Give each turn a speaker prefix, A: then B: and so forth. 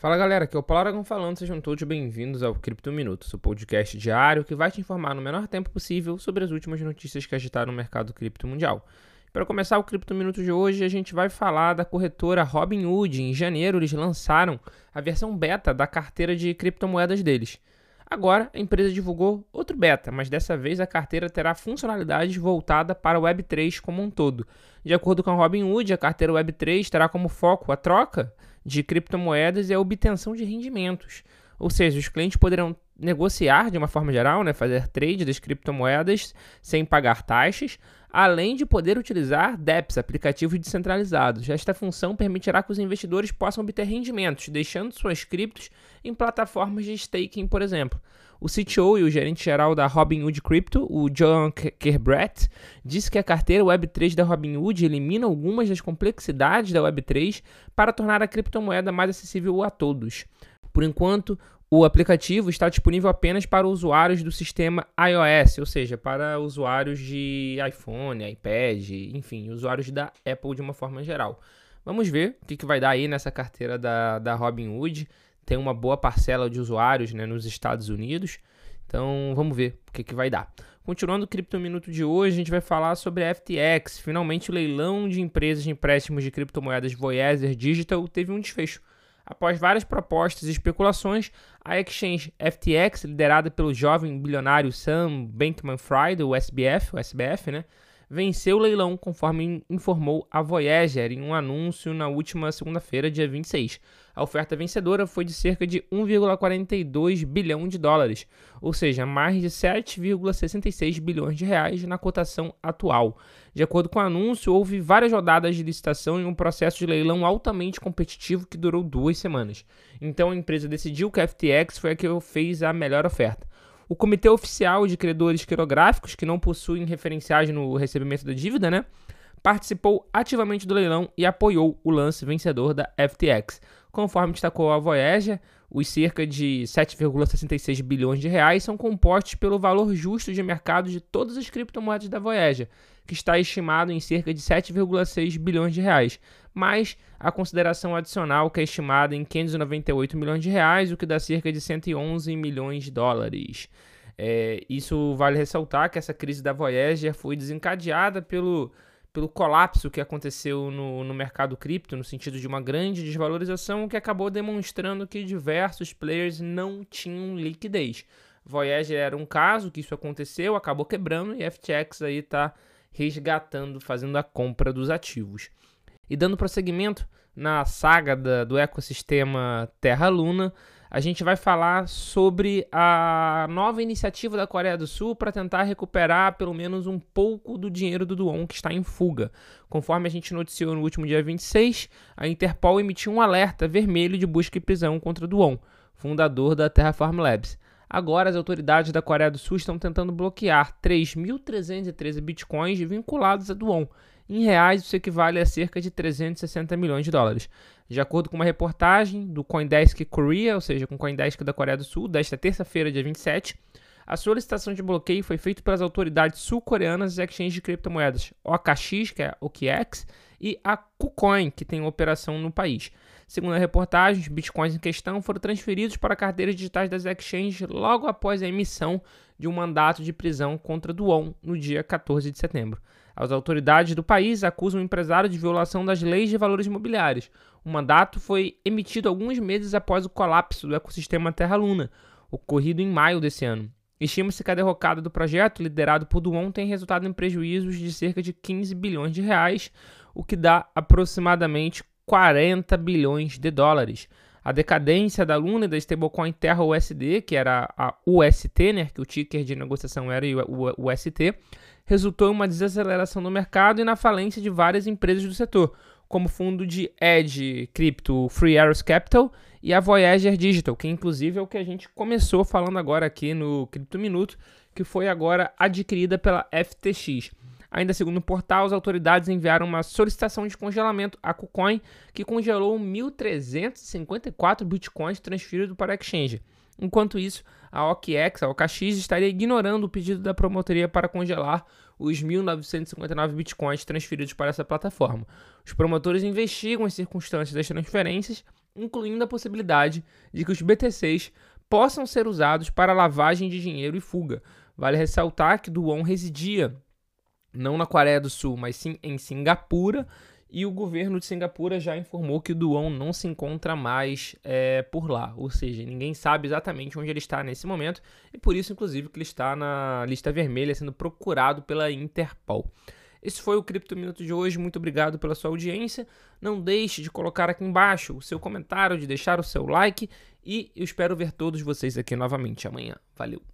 A: Fala galera, aqui é o Paulo Aragão falando, sejam todos bem-vindos ao Cripto Minuto, seu podcast diário que vai te informar no menor tempo possível sobre as últimas notícias que agitaram o mercado cripto mundial. Para começar o Cripto Minuto de hoje, a gente vai falar da corretora Robinhood. Em janeiro, eles lançaram a versão beta da carteira de criptomoedas deles. Agora, a empresa divulgou outro beta, mas dessa vez a carteira terá funcionalidades voltada para o Web3 como um todo. De acordo com a Robinhood, a carteira Web3 terá como foco a troca de criptomoedas e a obtenção de rendimentos. Ou seja, os clientes poderão negociar de uma forma geral, né, fazer trade das criptomoedas sem pagar taxas, além de poder utilizar DEPs, aplicativos descentralizados. Esta função permitirá que os investidores possam obter rendimentos, deixando suas criptos em plataformas de staking, por exemplo. O CTO e o gerente geral da Robinhood Crypto, o John Kerbrett, disse que a carteira Web3 da Robinhood elimina algumas das complexidades da Web3 para tornar a criptomoeda mais acessível a todos. Por enquanto, o aplicativo está disponível apenas para usuários do sistema iOS, ou seja, para usuários de iPhone, iPad, enfim, usuários da Apple de uma forma geral. Vamos ver o que, que vai dar aí nessa carteira da, da Robinhood. Tem uma boa parcela de usuários né, nos Estados Unidos. Então vamos ver o que, que vai dar. Continuando o Cripto Minuto de hoje, a gente vai falar sobre a FTX. Finalmente, o leilão de empresas de empréstimos de criptomoedas Voyager Digital teve um desfecho. Após várias propostas e especulações, a exchange FTX, liderada pelo jovem bilionário Sam Bankman-Fried, o SBF, o SBF, né, venceu o leilão, conforme informou a Voyager em um anúncio na última segunda-feira, dia 26. A oferta vencedora foi de cerca de 1,42 bilhão de dólares, ou seja, mais de 7,66 bilhões de reais na cotação atual. De acordo com o anúncio, houve várias rodadas de licitação em um processo de leilão altamente competitivo que durou duas semanas. Então a empresa decidiu que a FTX foi a que fez a melhor oferta. O Comitê Oficial de Credores Quirográficos, que não possuem referenciagem no recebimento da dívida, né, participou ativamente do leilão e apoiou o lance vencedor da FTX. Conforme destacou a Voyager, os cerca de 7,66 bilhões de reais são compostos pelo valor justo de mercado de todas as criptomoedas da Voyager, que está estimado em cerca de 7,6 bilhões de reais, mais a consideração adicional que é estimada em 598 milhões de reais, o que dá cerca de 111 milhões de dólares. É, isso vale ressaltar que essa crise da Voyager foi desencadeada pelo, pelo colapso que aconteceu no, no mercado cripto, no sentido de uma grande desvalorização, que acabou demonstrando que diversos players não tinham liquidez. Voyager era um caso que isso aconteceu, acabou quebrando e FTX aí está resgatando, fazendo a compra dos ativos. E dando prosseguimento na saga da, do ecossistema Terra-Luna, a gente vai falar sobre a nova iniciativa da Coreia do Sul para tentar recuperar pelo menos um pouco do dinheiro do Duon que está em fuga. Conforme a gente noticiou no último dia 26, a Interpol emitiu um alerta vermelho de busca e prisão contra Duon, fundador da Terraform Labs. Agora, as autoridades da Coreia do Sul estão tentando bloquear 3.313 bitcoins vinculados a Duon. Em reais, isso equivale a cerca de 360 milhões de dólares. De acordo com uma reportagem do Coindesk Korea, ou seja, com o Coindesk da Coreia do Sul, desta terça-feira, dia 27, a solicitação de bloqueio foi feita pelas autoridades sul-coreanas das exchanges de criptomoedas OKX, que é OKX, e a KuCoin, que tem operação no país. Segundo a reportagem, os bitcoins em questão foram transferidos para carteiras digitais das exchanges logo após a emissão de um mandato de prisão contra Duon no dia 14 de setembro. As autoridades do país acusam o empresário de violação das leis de valores imobiliários. O mandato foi emitido alguns meses após o colapso do ecossistema Terra-Luna, ocorrido em maio desse ano. Estima-se que a derrocada do projeto, liderado por Duon, tem resultado em prejuízos de cerca de 15 bilhões de reais, o que dá aproximadamente 40 bilhões de dólares. A decadência da Luna e da stablecoin Terra USD, que era a UST, né, que o ticker de negociação era o UST, resultou em uma desaceleração no mercado e na falência de várias empresas do setor, como o fundo de Edge Crypto Free Arrows Capital e a Voyager Digital, que inclusive é o que a gente começou falando agora aqui no Cripto Minuto, que foi agora adquirida pela FTX. Ainda segundo o portal, as autoridades enviaram uma solicitação de congelamento à KuCoin, que congelou 1.354 bitcoins transferidos para a exchange. Enquanto isso, a OKX, a OKX, estaria ignorando o pedido da promotoria para congelar os 1.959 bitcoins transferidos para essa plataforma. Os promotores investigam as circunstâncias das transferências incluindo a possibilidade de que os BTCs possam ser usados para lavagem de dinheiro e fuga. Vale ressaltar que Duon residia não na Coreia do Sul, mas sim em Singapura, e o governo de Singapura já informou que o Duon não se encontra mais é, por lá, ou seja, ninguém sabe exatamente onde ele está nesse momento, e por isso, inclusive, que ele está na lista vermelha sendo procurado pela Interpol. Esse foi o Cripto Minuto de hoje. Muito obrigado pela sua audiência. Não deixe de colocar aqui embaixo o seu comentário, de deixar o seu like e eu espero ver todos vocês aqui novamente amanhã. Valeu!